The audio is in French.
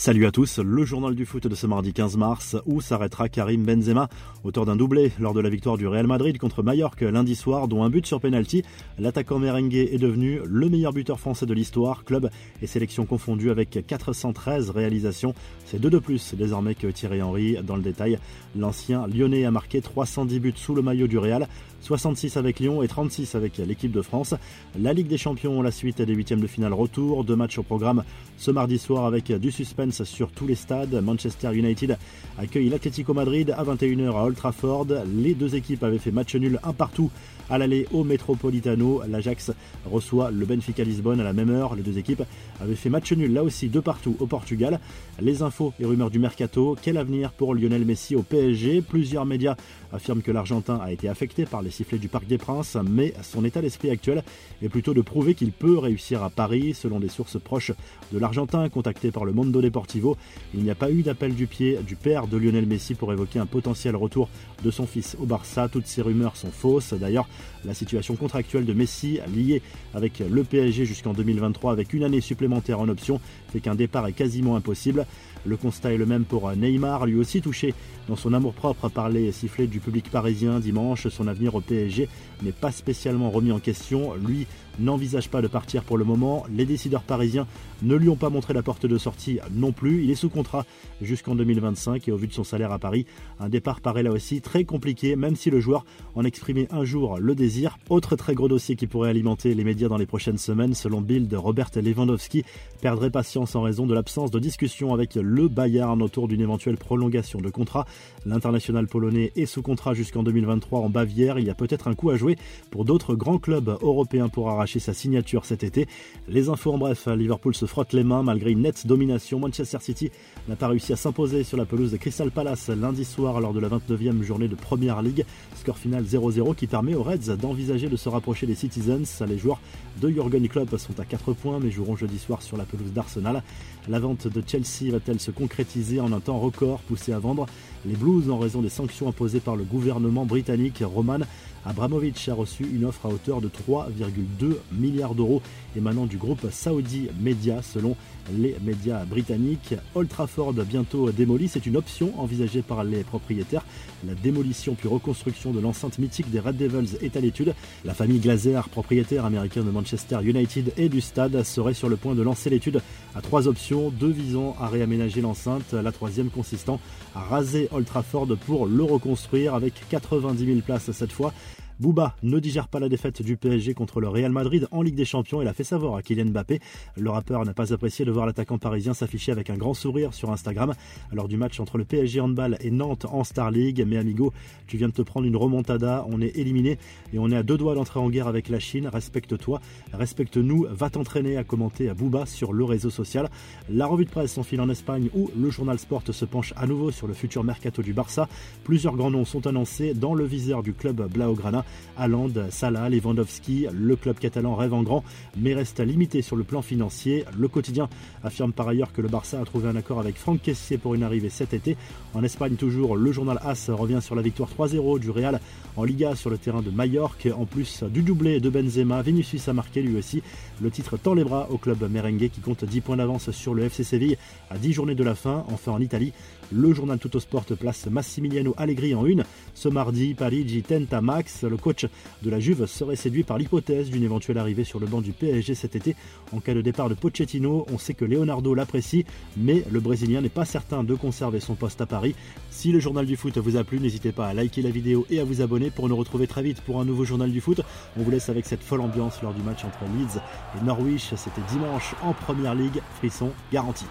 Salut à tous, le journal du foot de ce mardi 15 mars, où s'arrêtera Karim Benzema, auteur d'un doublé lors de la victoire du Real Madrid contre Mallorca lundi soir, dont un but sur penalty. L'attaquant merengue est devenu le meilleur buteur français de l'histoire, club et sélection confondus avec 413 réalisations. C'est deux de plus désormais que Thierry Henry. Dans le détail, l'ancien lyonnais a marqué 310 buts sous le maillot du Real, 66 avec Lyon et 36 avec l'équipe de France. La Ligue des Champions, la suite des huitièmes de finale retour, deux matchs au programme ce mardi soir avec du suspense sur tous les stades. Manchester United accueille l'Atlético Madrid à 21h à Old Trafford. Les deux équipes avaient fait match nul un partout à l'aller au Metropolitano. L'Ajax reçoit le Benfica Lisbonne à la même heure. Les deux équipes avaient fait match nul là aussi de partout au Portugal. Les infos et rumeurs du mercato. Quel avenir pour Lionel Messi au PSG Plusieurs médias affirment que l'Argentin a été affecté par les sifflets du Parc des Princes, mais son état d'esprit actuel est plutôt de prouver qu'il peut réussir à Paris. Selon des sources proches de l'Argentin contactées par le Mondo Deportivo, il n'y a pas eu d'appel du pied du père de Lionel Messi pour évoquer un potentiel retour de son fils au Barça. Toutes ces rumeurs sont fausses. D'ailleurs, la situation contractuelle de Messi, liée avec le PSG jusqu'en 2023 avec une année supplémentaire en option, fait qu'un départ est quasiment impossible. Le constat est le même pour Neymar, lui aussi touché dans son amour-propre par les sifflets du public parisien dimanche. Son avenir au PSG n'est pas spécialement remis en question. Lui n'envisage pas de partir pour le moment. Les décideurs parisiens ne lui ont pas montré la porte de sortie non plus. Il est sous contrat jusqu'en 2025 et au vu de son salaire à Paris, un départ paraît là aussi très compliqué, même si le joueur en exprimait un jour le désir. Autre très gros dossier qui pourrait alimenter les médias dans les prochaines semaines, selon Bill de Robert Lewandowski, perdrait patience en raison de l'absence de discussion avec le Bayern autour d'une éventuelle prolongation de contrat. L'international polonais est sous contrat jusqu'en 2023 en Bavière. Il y a peut-être un coup à jouer pour d'autres grands clubs européens pour arracher sa signature cet été. Les infos en bref, Liverpool se frotte les mains malgré une nette domination. Manchester City n'a pas réussi à s'imposer sur la pelouse de Crystal Palace lundi soir lors de la 29e journée de Première League. Score final 0-0 qui permet aux Reds d'envisager de se rapprocher des Citizens. Les joueurs de Jurgen Klopp sont à 4 points mais joueront jeudi soir sur la pelouse d'Arsenal. La vente de Chelsea va-t-elle se concrétiser en un temps record poussé à vendre les Blues en raison des sanctions imposées par le gouvernement britannique Roman Abramovich a reçu une offre à hauteur de 3,2 milliards d'euros émanant du groupe Saudi Media selon les médias britanniques. Old Trafford bientôt démoli, c'est une option envisagée par les propriétaires. La démolition puis reconstruction de l'enceinte mythique des Red Devils est à l'étude. La famille Glazer, propriétaire américain de Manchester United et du stade, serait sur le point de lancer l'étude à trois options, deux visant à réaménager l'enceinte, la troisième consistant à raser Old Trafford pour le reconstruire avec 90 000 places cette fois. Bouba ne digère pas la défaite du PSG contre le Real Madrid en Ligue des Champions et l'a fait savoir à Kylian Mbappé. Le rappeur n'a pas apprécié de voir l'attaquant parisien s'afficher avec un grand sourire sur Instagram lors du match entre le PSG Handball et Nantes en Star League. Mais amigo, tu viens de te prendre une remontada, on est éliminé et on est à deux doigts d'entrer en guerre avec la Chine. Respecte-toi, respecte-nous, va t'entraîner à commenter à Bouba sur le réseau social. La revue de presse s'enfile en Espagne où le journal Sport se penche à nouveau sur le futur mercato du Barça. Plusieurs grands noms sont annoncés dans le viseur du club Blaugrana. Haaland, Salah, Lewandowski, le club catalan rêve en grand, mais reste limité sur le plan financier. Le quotidien affirme par ailleurs que le Barça a trouvé un accord avec Franck Kessier pour une arrivée cet été. En Espagne toujours, le journal AS revient sur la victoire 3-0 du Real en Liga sur le terrain de Mallorca. En plus du doublé de Benzema, Vinicius a marqué lui aussi. Le titre tend les bras au club merengue qui compte 10 points d'avance sur le FC Séville à 10 journées de la fin. Enfin en Italie, le journal Tuttosport place Massimiliano Allegri en une. Ce mardi, Parigi tenta max. Coach de la Juve serait séduit par l'hypothèse d'une éventuelle arrivée sur le banc du PSG cet été. En cas de départ de Pochettino, on sait que Leonardo l'apprécie, mais le Brésilien n'est pas certain de conserver son poste à Paris. Si le journal du foot vous a plu, n'hésitez pas à liker la vidéo et à vous abonner pour nous retrouver très vite pour un nouveau journal du foot. On vous laisse avec cette folle ambiance lors du match entre Leeds et Norwich. C'était dimanche en Première Ligue. Frisson garanti.